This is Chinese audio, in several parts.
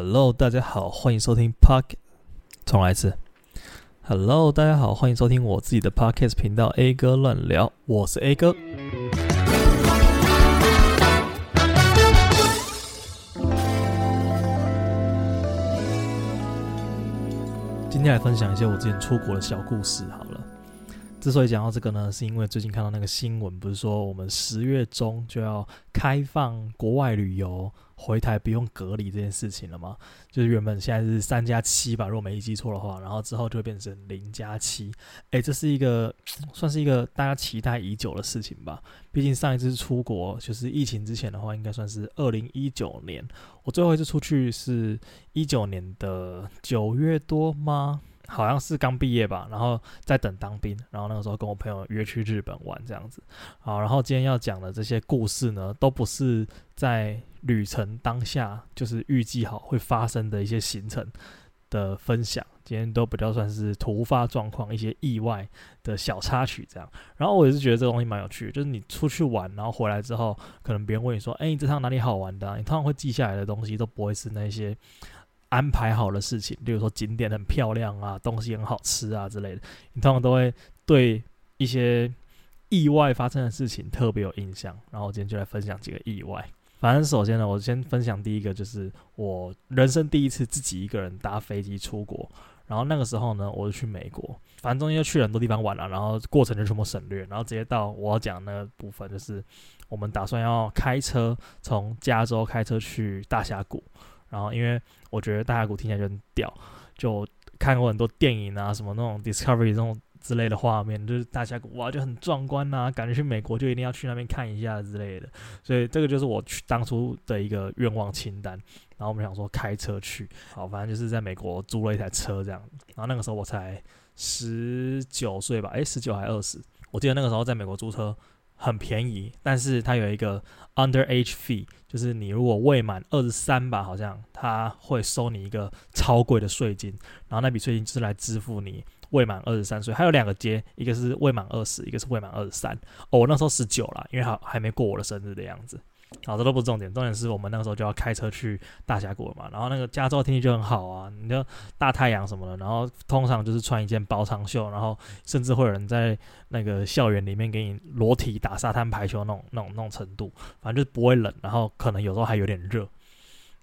Hello，大家好，欢迎收听 Park。重来一次。Hello，大家好，欢迎收听我自己的 Podcast 频道 A 哥乱聊，我是 A 哥。今天来分享一些我之前出国的小故事，好了。之所以讲到这个呢，是因为最近看到那个新闻，不是说我们十月中就要开放国外旅游，回台不用隔离这件事情了吗？就是原本现在是三加七吧，如果没记错的话，然后之后就会变成零加七。诶，这是一个算是一个大家期待已久的事情吧？毕竟上一次出国就是疫情之前的话，应该算是二零一九年。我最后一次出去是一九年的九月多吗？好像是刚毕业吧，然后在等当兵，然后那个时候跟我朋友约去日本玩这样子。好，然后今天要讲的这些故事呢，都不是在旅程当下就是预计好会发生的一些行程的分享，今天都比较算是突发状况、一些意外的小插曲这样。然后我也是觉得这个东西蛮有趣的，就是你出去玩，然后回来之后，可能别人问你说：“哎，你这趟哪里好玩的？”你通常会记下来的东西都不会是那些。安排好的事情，例如说景点很漂亮啊，东西很好吃啊之类的，你通常都会对一些意外发生的事情特别有印象。然后我今天就来分享几个意外。反正首先呢，我先分享第一个，就是我人生第一次自己一个人搭飞机出国。然后那个时候呢，我就去美国，反正中间就去了很多地方玩了，然后过程就全部省略，然后直接到我要讲那个部分，就是我们打算要开车从加州开车去大峡谷。然后，因为我觉得大峡谷听起来就很屌，就看过很多电影啊，什么那种 Discovery 这种之类的画面，就是大峡谷哇，就很壮观呐，感觉去美国就一定要去那边看一下之类的。所以这个就是我去当初的一个愿望清单。然后我们想说开车去，好，反正就是在美国租了一台车这样。然后那个时候我才十九岁吧，诶，十九还二十？我记得那个时候在美国租车。很便宜，但是它有一个 underage fee，就是你如果未满二十三吧，好像它会收你一个超贵的税金，然后那笔税金就是来支付你未满二十三岁。还有两个阶，一个是未满二十，一个是未满二十三。哦，我那时候十九了，因为还还没过我的生日的样子。好，这都不是重点，重点是我们那个时候就要开车去大峡谷了嘛，然后那个加州天气就很好啊，你就大太阳什么的，然后通常就是穿一件薄长袖，然后甚至会有人在那个校园里面给你裸体打沙滩排球那种那种那种程度，反正就是不会冷，然后可能有时候还有点热，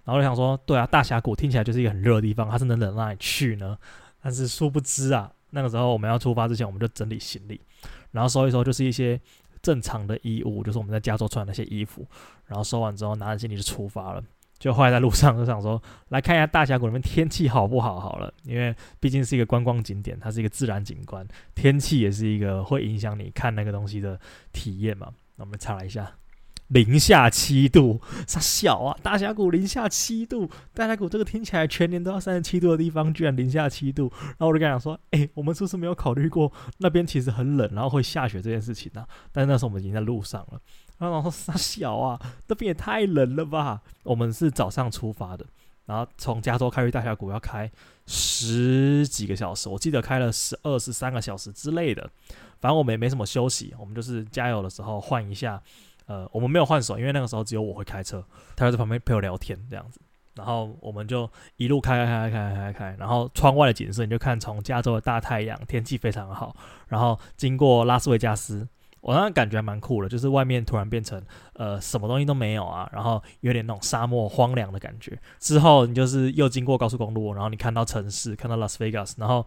然后我就想说，对啊，大峡谷听起来就是一个很热的地方，它是能冷到哪里去呢？但是殊不知啊，那个时候我们要出发之前，我们就整理行李，然后收一收就是一些。正常的衣物就是我们在加州穿的那些衣服，然后收完之后拿着行李就出发了。就后来在路上就想说，来看一下大峡谷里面天气好不好好了，因为毕竟是一个观光景点，它是一个自然景观，天气也是一个会影响你看那个东西的体验嘛。那我们查了一下。零下七度，啥小啊？大峡谷零下七度，大峡谷这个听起来全年都要三十七度的地方，居然零下七度。然后我就跟他讲说：“哎、我们是不是没有考虑过那边其实很冷，然后会下雪这件事情呢、？”但是那时候我们已经在路上了。然后我说：“啥小啊？那边也太冷了吧？”我们是早上出发的，然后从加州开去大峡谷要开十几个小时，我记得开了十二十三个小时之类的。反正我们也没什么休息，我们就是加油的时候换一下。呃，我们没有换手，因为那个时候只有我会开车，他就在旁边陪我聊天这样子。然后我们就一路开开开开开开开，然后窗外的景色你就看从加州的大太阳，天气非常好。然后经过拉斯维加斯，我那感觉还蛮酷的，就是外面突然变成呃什么东西都没有啊，然后有点那种沙漠荒凉的感觉。之后你就是又经过高速公路，然后你看到城市，看到拉斯维加斯，然后。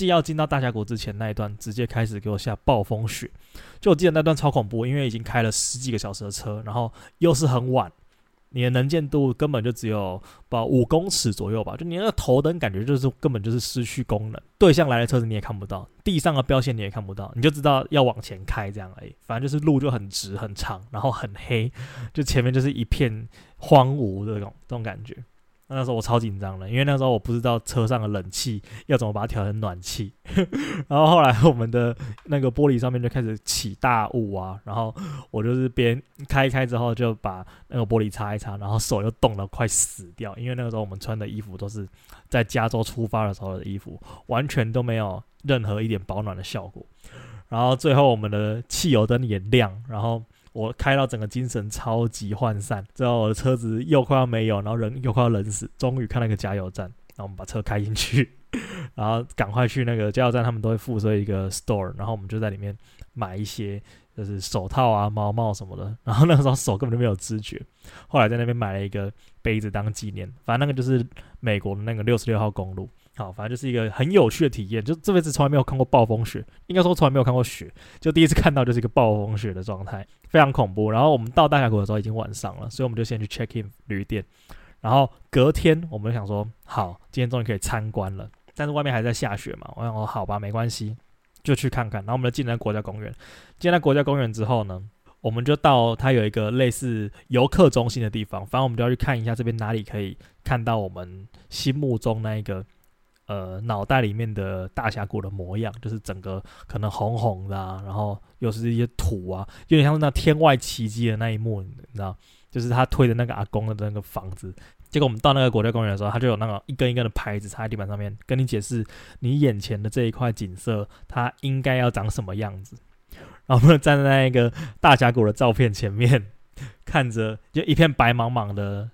既要进到大峡谷之前那一段，直接开始给我下暴风雪，就我记得那段超恐怖，因为已经开了十几个小时的车，然后又是很晚，你的能见度根本就只有不五公尺左右吧，就你那个头灯感觉就是根本就是失去功能，对向来的车子你也看不到，地上的标线你也看不到，你就知道要往前开这样而已，反正就是路就很直很长，然后很黑，就前面就是一片荒芜的这种这种感觉。那时候我超紧张的，因为那时候我不知道车上的冷气要怎么把它调成暖气，然后后来我们的那个玻璃上面就开始起大雾啊，然后我就是边开一开之后就把那个玻璃擦一擦，然后手又冻得快死掉，因为那个时候我们穿的衣服都是在加州出发的时候的衣服，完全都没有任何一点保暖的效果，然后最后我们的汽油灯也亮，然后。我开到整个精神超级涣散，之后我的车子又快要没油，然后人又快要冷死，终于看到一个加油站，然后我们把车开进去，然后赶快去那个加油站，他们都会附设一个 store，然后我们就在里面买一些就是手套啊、毛帽什么的，然后那个时候手根本就没有知觉，后来在那边买了一个杯子当纪念，反正那个就是美国的那个六十六号公路。好，反正就是一个很有趣的体验。就这辈子从来没有看过暴风雪，应该说从来没有看过雪，就第一次看到就是一个暴风雪的状态，非常恐怖。然后我们到大峡谷的时候已经晚上了，所以我们就先去 check in 旅店。然后隔天我们就想说，好，今天终于可以参观了。但是外面还在下雪嘛，我想说好吧，没关系，就去看看。然后我们就进了国家公园。进了国家公园之后呢，我们就到它有一个类似游客中心的地方，反正我们就要去看一下这边哪里可以看到我们心目中那一个。呃，脑袋里面的大峡谷的模样，就是整个可能红红的啊，然后又是一些土啊，有点像那天外奇迹的那一幕，你知道，就是他推的那个阿公的那个房子。结果我们到那个国家公园的时候，他就有那个一根一根的牌子插在地板上面，跟你解释你眼前的这一块景色，它应该要长什么样子。然后我们站在那个大峡谷的照片前面，看着就一片白茫茫的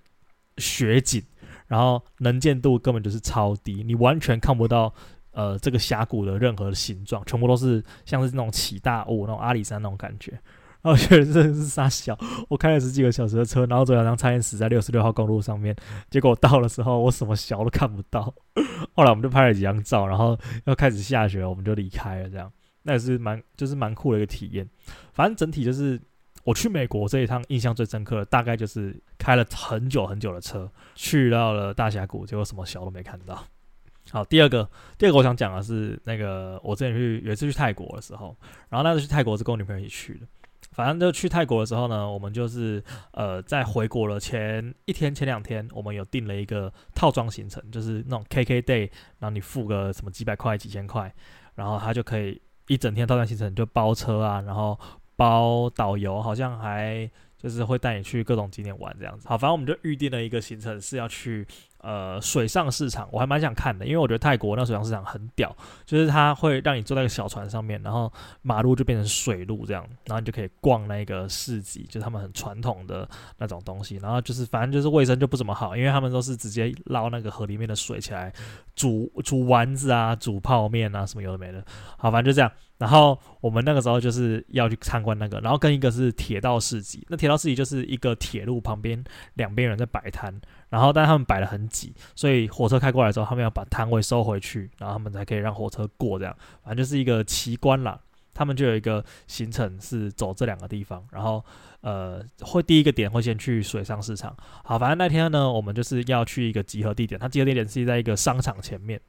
雪景。然后能见度根本就是超低，你完全看不到呃这个峡谷的任何的形状，全部都是像是那种起大雾、那种阿里山那种感觉。然后我觉得真的是傻小，我开了十几个小时的车，然后昨天晚上差点死在六十六号公路上面，结果到的时候我什么小都看不到。后来我们就拍了几张照，然后要开始下雪，我们就离开了。这样那也是蛮就是蛮酷的一个体验。反正整体就是。我去美国这一趟印象最深刻的，大概就是开了很久很久的车，去到了大峡谷，结果什么小都没看到。好，第二个，第二个我想讲的是那个我之前去有一次去泰国的时候，然后那次去泰国是跟我女朋友一起去的。反正就去泰国的时候呢，我们就是呃在回国了前一天前两天，我们有订了一个套装行程，就是那种 KK day，然后你付个什么几百块几千块，然后他就可以一整天套装行程就包车啊，然后。包导游好像还就是会带你去各种景点玩这样子。好，反正我们就预定了一个行程是要去呃水上市场，我还蛮想看的，因为我觉得泰国那水上市场很屌，就是它会让你坐在一个小船上面，然后马路就变成水路这样，然后你就可以逛那个市集，就他们很传统的那种东西，然后就是反正就是卫生就不怎么好，因为他们都是直接捞那个河里面的水起来煮煮丸子啊，煮泡面啊什么有的没的。好，反正就这样。然后我们那个时候就是要去参观那个，然后跟一个是铁道市集。那铁道市集就是一个铁路旁边两边人在摆摊，然后但他们摆得很挤，所以火车开过来之后，他们要把摊位收回去，然后他们才可以让火车过。这样，反正就是一个奇观啦。他们就有一个行程是走这两个地方，然后呃会第一个点会先去水上市场。好，反正那天呢，我们就是要去一个集合地点，它集合地点是在一个商场前面，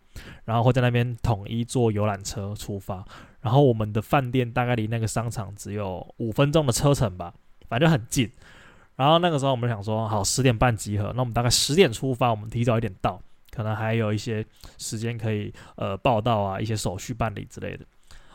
然后会在那边统一坐游览车出发。然后我们的饭店大概离那个商场只有五分钟的车程吧，反正很近。然后那个时候我们想说，好，十点半集合，那我们大概十点出发，我们提早一点到，可能还有一些时间可以呃报道啊，一些手续办理之类的。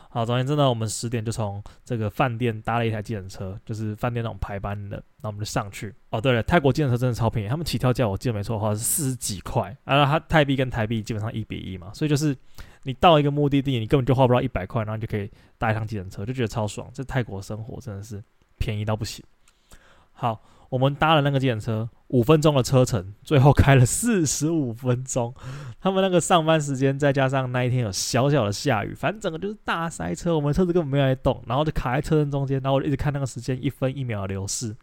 好，总而言之呢，我们十点就从这个饭店搭了一台计程车，就是饭店那种排班的，那我们就上去。哦，对了，泰国计程车真的超便宜，他们起跳价我记得没错的话是四十几块，然后它泰币跟台币基本上一比一嘛，所以就是。你到一个目的地，你根本就花不到一百块，然后你就可以搭一趟计程车，就觉得超爽。这泰国生活真的是便宜到不行。好，我们搭了那个计程车，五分钟的车程，最后开了四十五分钟。他们那个上班时间，再加上那一天有小小的下雨，反正整个就是大塞车。我们车子根本没有在动，然后就卡在车身中间，然后我就一直看那个时间一分一秒的流逝。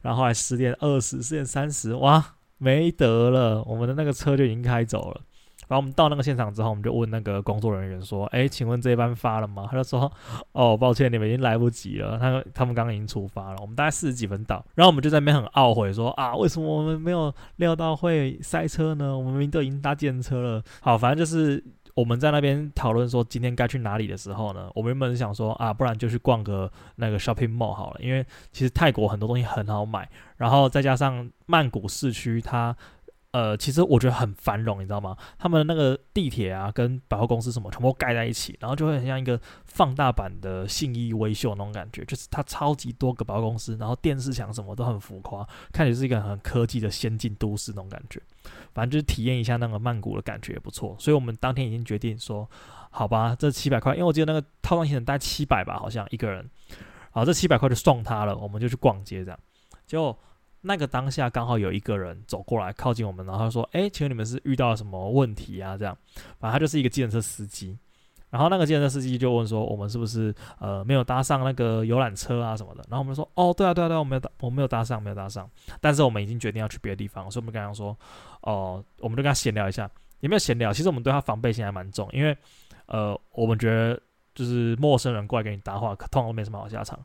然后后来十点二十、十点三十，哇，没得了，我们的那个车就已经开走了。然后我们到那个现场之后，我们就问那个工作人员说：“哎，请问这一班发了吗？”他就说：“哦，抱歉，你们已经来不及了。他他们刚刚已经出发了。我们大概四十几分到，然后我们就在那边很懊悔说：啊，为什么我们没有料到会塞车呢？我们明明都已经搭电车了。好，反正就是我们在那边讨论说今天该去哪里的时候呢，我们原本想说啊，不然就去逛个那个 shopping mall 好了，因为其实泰国很多东西很好买，然后再加上曼谷市区它。呃，其实我觉得很繁荣，你知道吗？他们那个地铁啊，跟百货公司什么全部盖在一起，然后就会很像一个放大版的信义威秀那种感觉，就是它超级多个百货公司，然后电视墙什么都很浮夸，看起来是一个很科技的先进都市那种感觉。反正就是体验一下那个曼谷的感觉也不错，所以我们当天已经决定说，好吧，这七百块，因为我记得那个套装行程大概七百吧，好像一个人。好，这七百块就送他了，我们就去逛街这样。结果那个当下刚好有一个人走过来靠近我们，然后他说：“哎，请问你们是遇到了什么问题啊？”这样，反正他就是一个计程车司机。然后那个计程车司机就问说：“我们是不是呃没有搭上那个游览车啊什么的？”然后我们说：“哦，对啊，对啊，对啊，我没有搭，我没有搭上，没有搭上。但是我们已经决定要去别的地方，所以我们跟他说：哦、我们就跟他闲聊一下。有没有闲聊？其实我们对他防备心还蛮重，因为呃，我们觉得就是陌生人过来跟你搭话，可通常都没什么好下场。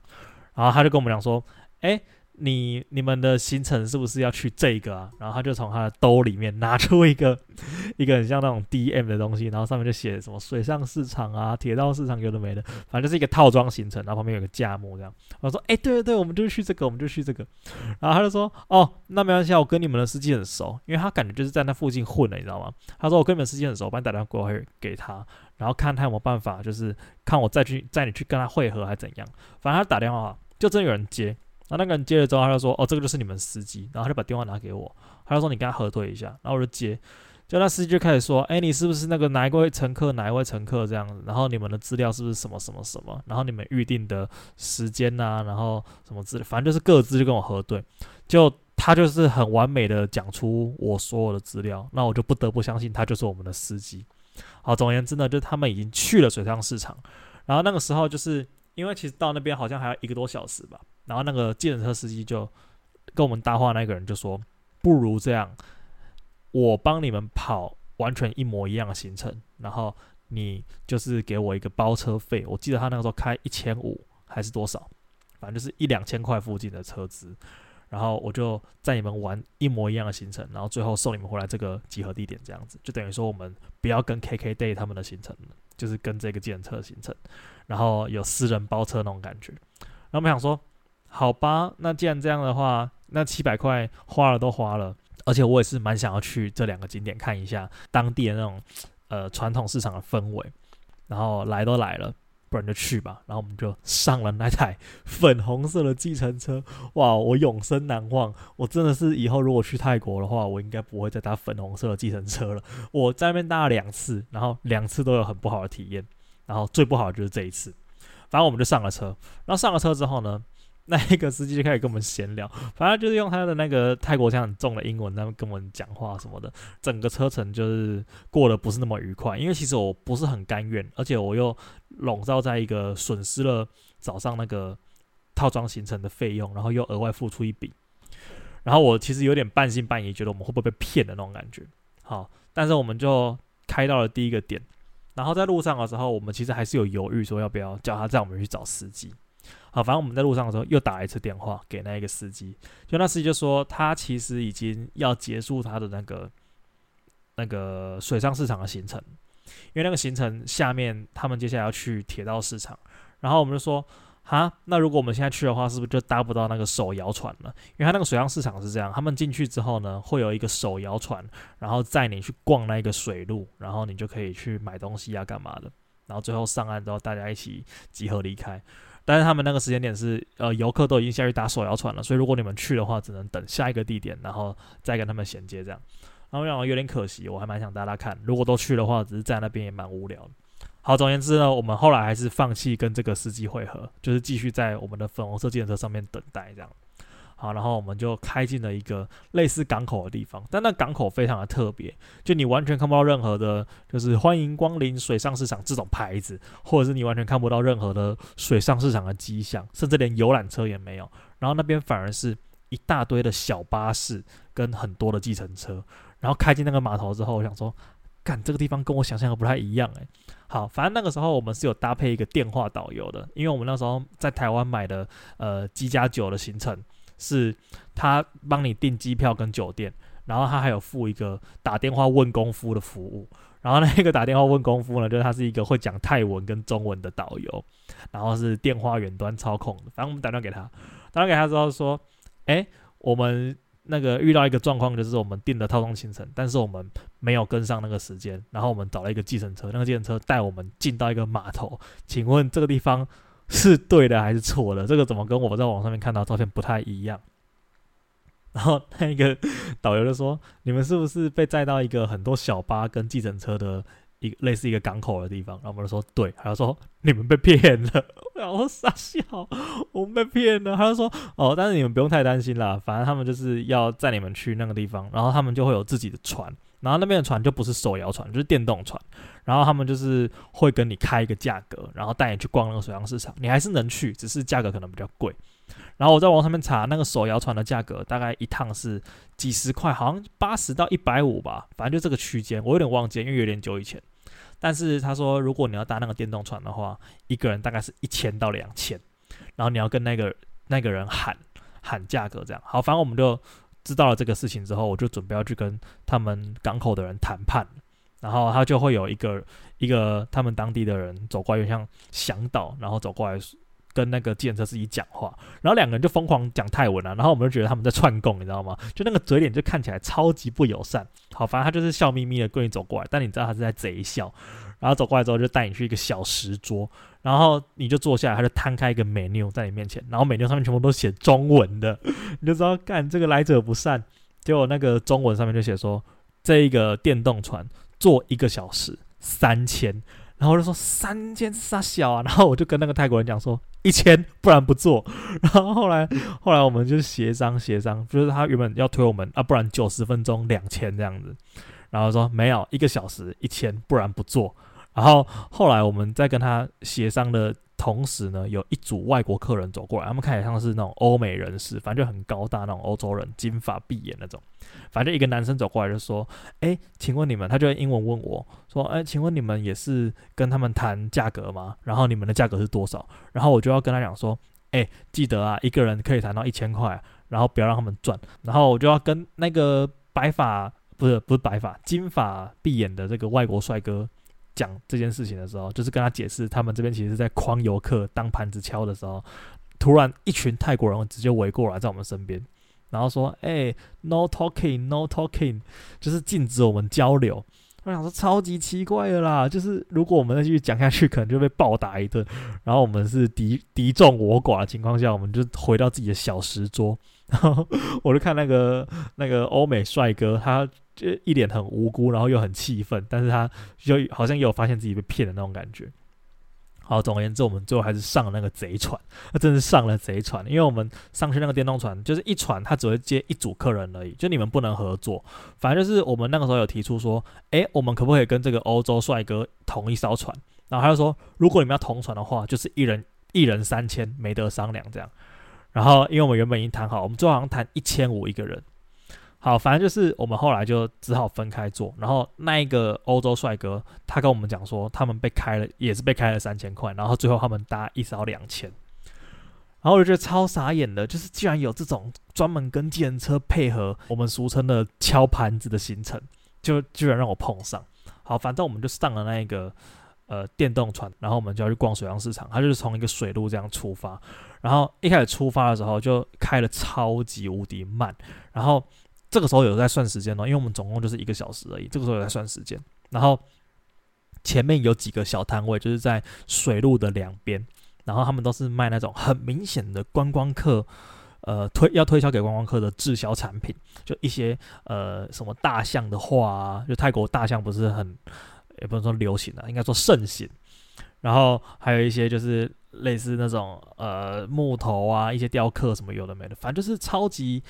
然后他就跟我们讲说：哎。”你你们的行程是不是要去这个啊？然后他就从他的兜里面拿出一个 一个很像那种 DM 的东西，然后上面就写什么水上市场啊、铁道市场有的没的，反正就是一个套装行程。然后旁边有个价目这样。我说：“哎、对对对，我们就去这个，我们就去这个。”然后他就说：“哦，那没关系，我跟你们的司机很熟，因为他感觉就是在那附近混的，你知道吗？”他说：“我跟你们司机很熟，我帮你打电话过去给他，然后看他有没有办法，就是看我再去载你去跟他会合还是怎样。反正他打电话就真有人接。”然后那个人接了之后，他就说：“哦，这个就是你们司机。”然后他就把电话拿给我，他就说：“你跟他核对一下。”然后我就接，就那司机就开始说：“哎，你是不是那个哪一位乘客？哪一位乘客这样子？然后你们的资料是不是什么什么什么？然后你们预定的时间呐、啊？然后什么资料？反正就是各自就跟我核对。就他就是很完美的讲出我所有的资料，那我就不得不相信他就是我们的司机。好，总而言之呢，就他们已经去了水上市场，然后那个时候就是因为其实到那边好像还要一个多小时吧。”然后那个计程车司机就跟我们搭话，那个人就说：“不如这样，我帮你们跑完全一模一样的行程，然后你就是给我一个包车费。我记得他那个时候开一千五还是多少，反正就是一两千块附近的车资。然后我就载你们玩一模一样的行程，然后最后送你们回来这个集合地点，这样子就等于说我们不要跟 KKday 他们的行程，就是跟这个计程车行程，然后有私人包车那种感觉。然后我们想说。”好吧，那既然这样的话，那七百块花了都花了，而且我也是蛮想要去这两个景点看一下当地的那种呃传统市场的氛围，然后来都来了，不然就去吧。然后我们就上了那台粉红色的计程车，哇，我永生难忘。我真的是以后如果去泰国的话，我应该不会再搭粉红色的计程车了。我在那边搭了两次，然后两次都有很不好的体验，然后最不好的就是这一次。反正我们就上了车，然后上了车之后呢，那一个司机就开始跟我们闲聊，反正就是用他的那个泰国腔很重的英文，在跟我们讲话什么的。整个车程就是过得不是那么愉快，因为其实我不是很甘愿，而且我又笼罩在一个损失了早上那个套装行程的费用，然后又额外付出一笔，然后我其实有点半信半疑，觉得我们会不会被骗的那种感觉。好，但是我们就开到了第一个点，然后在路上的时候，我们其实还是有犹豫，说要不要叫他载我们去找司机。好，反正我们在路上的时候又打了一次电话给那一个司机，就那司机就说他其实已经要结束他的那个那个水上市场的行程，因为那个行程下面他们接下来要去铁道市场，然后我们就说，哈，那如果我们现在去的话，是不是就搭不到那个手摇船了？因为他那个水上市场是这样，他们进去之后呢，会有一个手摇船，然后载你去逛那个水路，然后你就可以去买东西啊，干嘛的，然后最后上岸之后大家一起集合离开。但是他们那个时间点是，呃，游客都已经下去打手摇船了，所以如果你们去的话，只能等下一个地点，然后再跟他们衔接这样。然后让我有点可惜，我还蛮想带他看，如果都去的话，只是在那边也蛮无聊。好，总而言之呢，我们后来还是放弃跟这个司机会合，就是继续在我们的粉红色计程车上面等待这样。好，然后我们就开进了一个类似港口的地方，但那港口非常的特别，就你完全看不到任何的，就是欢迎光临水上市场这种牌子，或者是你完全看不到任何的水上市场的迹象，甚至连游览车也没有。然后那边反而是一大堆的小巴士跟很多的计程车。然后开进那个码头之后，我想说，干这个地方跟我想象的不太一样哎。好，反正那个时候我们是有搭配一个电话导游的，因为我们那时候在台湾买的呃机加酒的行程。是他帮你订机票跟酒店，然后他还有付一个打电话问功夫的服务。然后那个打电话问功夫呢，就是他是一个会讲泰文跟中文的导游，然后是电话远端操控的。反正我们打电话给他，打电话给他之后说：“哎，我们那个遇到一个状况，就是我们订的套装行程，但是我们没有跟上那个时间，然后我们找了一个计程车，那个计程车带我们进到一个码头，请问这个地方？”是对的还是错的？这个怎么跟我在网上面看到照片不太一样？然后那个导游就说：“你们是不是被载到一个很多小巴跟计程车的一个类似一个港口的地方，然后我们就说对，他就说你们被骗了，然后傻笑，我们被骗了，他就说哦，但是你们不用太担心啦，反正他们就是要载你们去那个地方，然后他们就会有自己的船，然后那边的船就不是手摇船，就是电动船，然后他们就是会跟你开一个价格，然后带你去逛那个水上市场，你还是能去，只是价格可能比较贵。然后我在网上面查那个手摇船的价格，大概一趟是几十块，好像八十到一百五吧，反正就这个区间，我有点忘记，因为有点久以前。但是他说，如果你要搭那个电动船的话，一个人大概是一千到两千，然后你要跟那个那个人喊喊价格这样。好，反正我们就知道了这个事情之后，我就准备要去跟他们港口的人谈判，然后他就会有一个一个他们当地的人走过来，就像向导，然后走过来。跟那个计程车司机讲话，然后两个人就疯狂讲泰文啊，然后我们就觉得他们在串供，你知道吗？就那个嘴脸就看起来超级不友善。好，反正他就是笑眯眯的跟你走过来，但你知道他是在贼笑。然后走过来之后就带你去一个小石桌，然后你就坐下来，他就摊开一个 menu 在你面前，然后 menu 上面全部都写中文的，你就知道干这个来者不善。结果那个中文上面就写说，这一个电动船坐一个小时三千。然后就说三千啥小啊，然后我就跟那个泰国人讲说一千，不然不做。然后后来后来我们就协商协商，就是他原本要推我们啊，不然九十分钟两千这样子。然后说没有一个小时一千，不然不做。然后后来我们再跟他协商了同时呢，有一组外国客人走过来，他们看起来像是那种欧美人士，反正就很高大那种欧洲人，金发碧眼那种。反正一个男生走过来就说：“哎，请问你们？”他就用英文问我说：“哎，请问你们也是跟他们谈价格吗？然后你们的价格是多少？”然后我就要跟他讲说：“哎，记得啊，一个人可以谈到一千块，然后不要让他们赚。”然后我就要跟那个白发不是不是白发金发碧眼的这个外国帅哥讲这件事情的时候，就是跟他解释，他们这边其实是在诓游客当盘子敲的时候，突然一群泰国人直接围过来在我们身边。然后说，哎、，no talking，no talking，就是禁止我们交流。我想说，超级奇怪的啦，就是如果我们再继续讲下去，可能就被暴打一顿。然后我们是敌敌众我寡的情况下，我们就回到自己的小石桌。然后我就看那个那个欧美帅哥，他就一脸很无辜，然后又很气愤，但是他就好像也有发现自己被骗的那种感觉。好，总而言之，我们最后还是上了那个贼船，那真是上了贼船。因为我们上去那个电动船，就是一船，它只会接一组客人而已，就你们不能合作。反正就是我们那个时候有提出说，诶，我们可不可以跟这个欧洲帅哥同一艘船？然后他就说，如果你们要同船的话，就是一人一人三千，没得商量这样。然后因为我们原本已经谈好，我们最后好像谈一千五一个人。好，反正就是我们后来就只好分开坐。然后那一个欧洲帅哥，他跟我们讲说，他们被开了，也是被开了三千块。然后最后他们搭一艘两千。然后我就觉得超傻眼的，就是居然有这种专门跟计程车配合，我们俗称的敲盘子的行程，就居然让我碰上。好，反正我们就上了那一个呃电动船，然后我们就要去逛水上市场。他就是从一个水路这样出发，然后一开始出发的时候就开了超级无敌慢，然后。这个时候有在算时间哦，因为我们总共就是一个小时而已。这个时候有在算时间，然后前面有几个小摊位，就是在水路的两边，然后他们都是卖那种很明显的观光客，呃，推要推销给观光客的滞销产品，就一些呃什么大象的画啊，就泰国大象不是很，也不能说流行啊，应该说盛行。然后还有一些就是类似那种呃木头啊，一些雕刻什么有的没的，反正就是超级。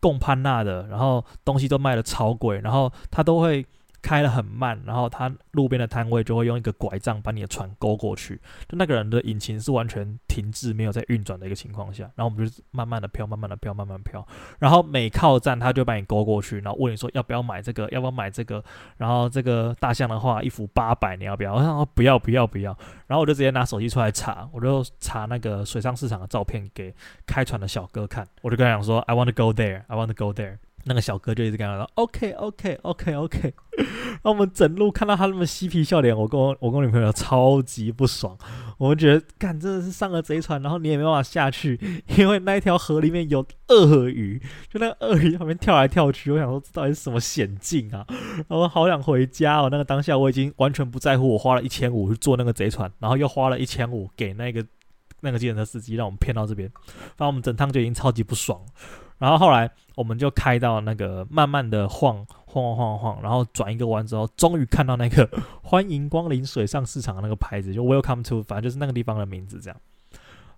供潘纳的，然后东西都卖的超贵，然后他都会开得很慢，然后他路边的摊位就会用一个拐杖把你的船勾过去，就那个人的引擎是完全停滞没有在运转的一个情况下，然后我们就慢慢的飘，慢慢的飘，慢慢飘，然后每靠站他就把你勾过去，然后问你说要不要买这个，要不要买这个，然后这个大象的话一幅八百，你要不要？我想说不要不要不要，然后我就直接拿手机出来查，我就查那个水上市场的照片给开船的小哥看，我就跟他讲说 I want to go there, I want to go there。那个小哥就一直跟他说：“OK OK OK OK。”那我们整路看到他那么嬉皮笑脸，我跟我我跟我女朋友超级不爽。我们觉得，干真的是上了贼船，然后你也没办法下去，因为那一条河里面有鳄鱼，就那个鳄鱼旁边跳来跳去。我想说，这到底是什么险境啊？然后好想回家哦。那个当下我已经完全不在乎，我花了一千五去坐那个贼船，然后又花了一千五给那个那个计程车司机，让我们骗到这边。反正我们整趟就已经超级不爽。然后后来我们就开到那个慢慢的晃晃晃晃，然后转一个弯之后，终于看到那个欢迎光临水上市场的那个牌子，就 Welcome to，反正就是那个地方的名字这样。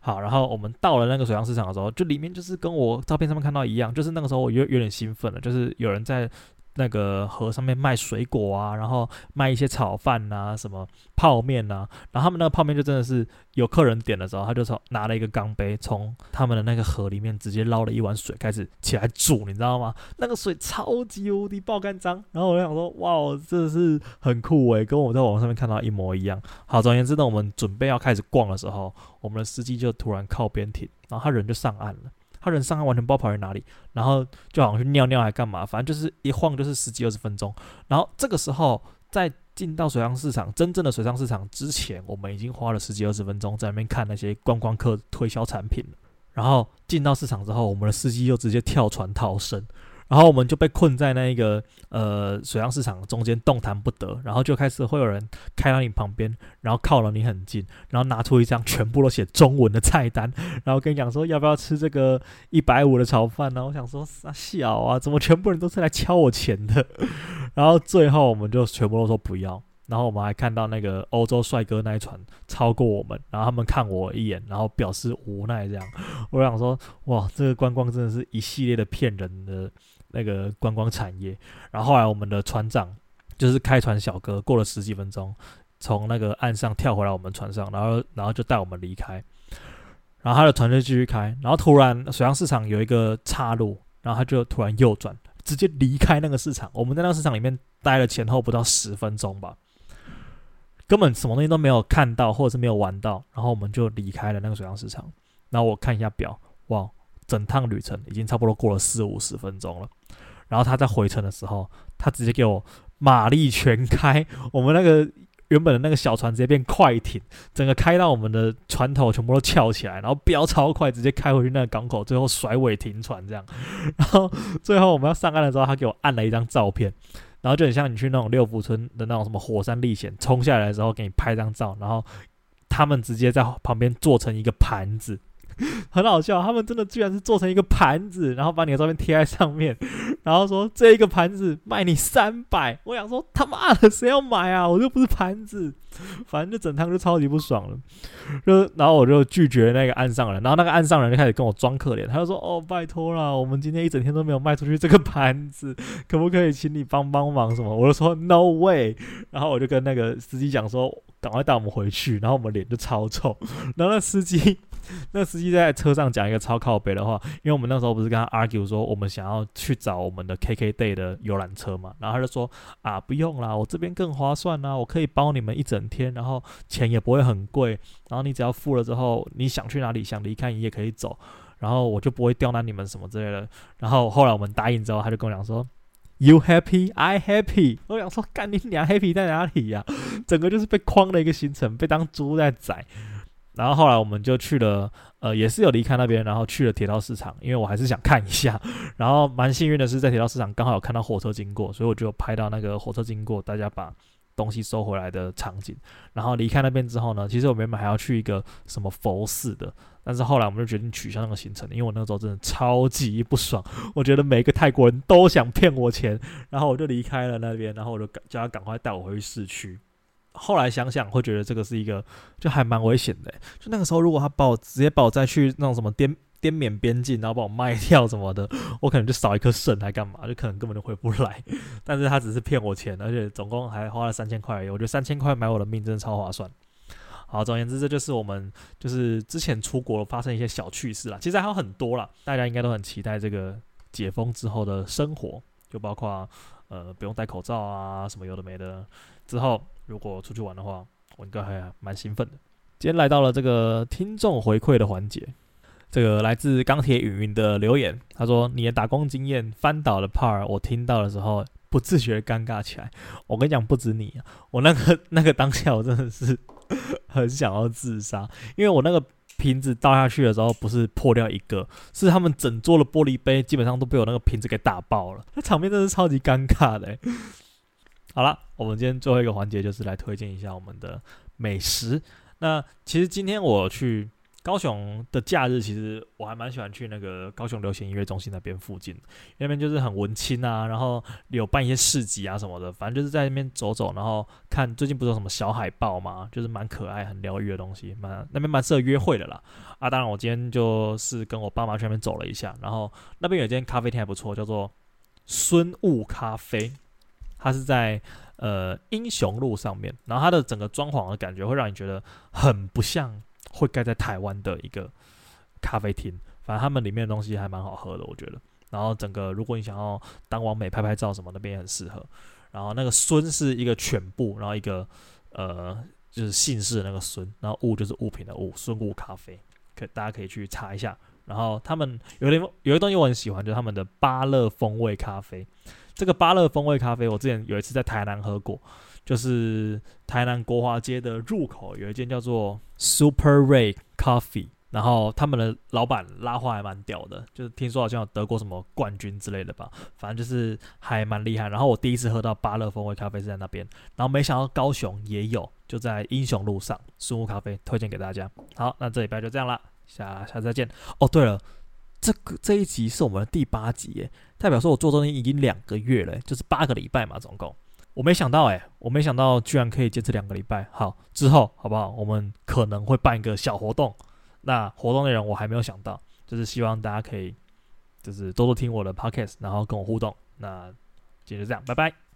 好，然后我们到了那个水上市场的时候，就里面就是跟我照片上面看到一样，就是那个时候我有有点兴奋了，就是有人在。那个河上面卖水果啊，然后卖一些炒饭啊，什么泡面啊，然后他们那个泡面就真的是有客人点的时候，他就从拿了一个钢杯，从他们的那个河里面直接捞了一碗水，开始起来煮，你知道吗？那个水超级无敌爆干脏，然后我就想说，哇，这是很酷诶，跟我在网上面看到一模一样。好，总而言之呢，我们准备要开始逛的时候，我们的司机就突然靠边停，然后他人就上岸了。他人上岸完全不知道跑去哪里，然后就好像去尿尿还干嘛，反正就是一晃就是十几二十分钟。然后这个时候在进到水上市场真正的水上市场之前，我们已经花了十几二十分钟在那边看那些观光客推销产品了。然后进到市场之后，我们的司机又直接跳船逃生。然后我们就被困在那一个呃水上市场中间动弹不得，然后就开始会有人开到你旁边，然后靠了你很近，然后拿出一张全部都写中文的菜单，然后跟你讲说要不要吃这个一百五的炒饭呢？我想说啥小啊，怎么全部人都是来敲我钱的？然后最后我们就全部都说不要。然后我们还看到那个欧洲帅哥那一船超过我们，然后他们看我一眼，然后表示无奈这样。我想说哇，这个观光真的是一系列的骗人的。那个观光产业，然后后来我们的船长就是开船小哥，过了十几分钟，从那个岸上跳回来我们船上，然后然后就带我们离开，然后他的船就继续开，然后突然水上市场有一个岔路，然后他就突然右转，直接离开那个市场。我们在那个市场里面待了前后不到十分钟吧，根本什么东西都没有看到，或者是没有玩到，然后我们就离开了那个水上市场。然后我看一下表，哇！整趟旅程已经差不多过了四五十分钟了，然后他在回程的时候，他直接给我马力全开，我们那个原本的那个小船直接变快艇，整个开到我们的船头全部都翘起来，然后飙超快，直接开回去那个港口，最后甩尾停船这样。然后最后我们要上岸的时候，他给我按了一张照片，然后就很像你去那种六福村的那种什么火山历险，冲下来的时候给你拍张照，然后他们直接在旁边做成一个盘子。很好笑，他们真的居然是做成一个盘子，然后把你的照片贴在上面，然后说这一个盘子卖你三百。我想说他妈的谁要买啊？我又不是盘子，反正就整趟就超级不爽了。就然后我就拒绝那个岸上人，然后那个岸上人就开始跟我装可怜，他就说：“哦，拜托啦，我们今天一整天都没有卖出去这个盘子，可不可以请你帮帮忙什么？”我就说：“No way。”然后我就跟那个司机讲说：“赶快带我们回去。”然后我们脸就超臭，然后那司机。那司机在车上讲一个超靠北的话，因为我们那时候不是跟他 argue 说我们想要去找我们的 KKday 的游览车嘛，然后他就说啊不用啦，我这边更划算啦，我可以包你们一整天，然后钱也不会很贵，然后你只要付了之后，你想去哪里想离开你也可以走，然后我就不会刁难你们什么之类的。然后后来我们答应之后，他就跟我讲说 You happy, I happy。我想说干你娘 happy 在哪里呀？整个就是被框的一个行程，被当猪在宰。然后后来我们就去了，呃，也是有离开那边，然后去了铁道市场，因为我还是想看一下。然后蛮幸运的是，在铁道市场刚好有看到火车经过，所以我就拍到那个火车经过，大家把东西收回来的场景。然后离开那边之后呢，其实我原本还要去一个什么佛寺的，但是后来我们就决定取消那个行程，因为我那个时候真的超级不爽，我觉得每个泰国人都想骗我钱，然后我就离开了那边，然后我就叫他赶快带我回去市区。后来想想，会觉得这个是一个就还蛮危险的。就那个时候，如果他把我直接把我再去那种什么滇滇缅边境，然后把我卖掉什么的，我可能就少一颗肾，还干嘛？就可能根本就回不来。但是他只是骗我钱，而且总共还花了三千块而已。我觉得三千块买我的命真的超划算。好，总而言之，这就是我们就是之前出国发生一些小趣事啦。其实还有很多啦，大家应该都很期待这个解封之后的生活，就包括呃不用戴口罩啊，什么有的没的。之后如果出去玩的话，我应该还蛮兴奋的。今天来到了这个听众回馈的环节，这个来自钢铁云云的留言，他说：“你的打工经验翻倒的 part，我听到的时候不自觉尴尬起来。我跟你讲，不止你，我那个 那个当下我真的是很想要自杀，因为我那个瓶子倒下去的时候，不是破掉一个，是他们整桌的玻璃杯基本上都被我那个瓶子给打爆了，那场面真的是超级尴尬的。”好了，我们今天最后一个环节就是来推荐一下我们的美食。那其实今天我去高雄的假日，其实我还蛮喜欢去那个高雄流行音乐中心那边附近，那边就是很文青啊，然后有办一些市集啊什么的，反正就是在那边走走，然后看最近不是有什么小海豹嘛，就是蛮可爱、很疗愈的东西，蛮那边蛮适合约会的啦。啊，当然我今天就是跟我爸妈去那边走了一下，然后那边有一间咖啡厅还不错，叫做孙悟咖啡，它是在呃英雄路上面，然后它的整个装潢的感觉会让你觉得很不像。会盖在台湾的一个咖啡厅，反正他们里面的东西还蛮好喝的，我觉得。然后整个，如果你想要当网美拍拍照什么，那边也很适合。然后那个孙是一个犬部，然后一个呃就是姓氏的那个孙，然后物就是物品的物，孙悟咖啡，可大家可以去查一下。然后他们有点有一东西我很喜欢，就是他们的芭乐风味咖啡。这个芭乐风味咖啡，我之前有一次在台南喝过。就是台南国华街的入口有一间叫做 Super Ray Coffee，然后他们的老板拉花还蛮屌的，就是听说好像有得过什么冠军之类的吧，反正就是还蛮厉害。然后我第一次喝到芭乐风味咖啡是在那边，然后没想到高雄也有，就在英雄路上孙悟咖啡，推荐给大家。好，那这礼拜就这样啦，下下次再见。哦，对了，这个这一集是我们的第八集耶，代表说我做东西已经两个月了，就是八个礼拜嘛，总共。我没想到哎、我没想到居然可以坚持两个礼拜。好，之后好不好？我们可能会办一个小活动，那活动内容我还没有想到，就是希望大家可以就是多多听我的 podcast，然后跟我互动。那今天就这样，拜拜。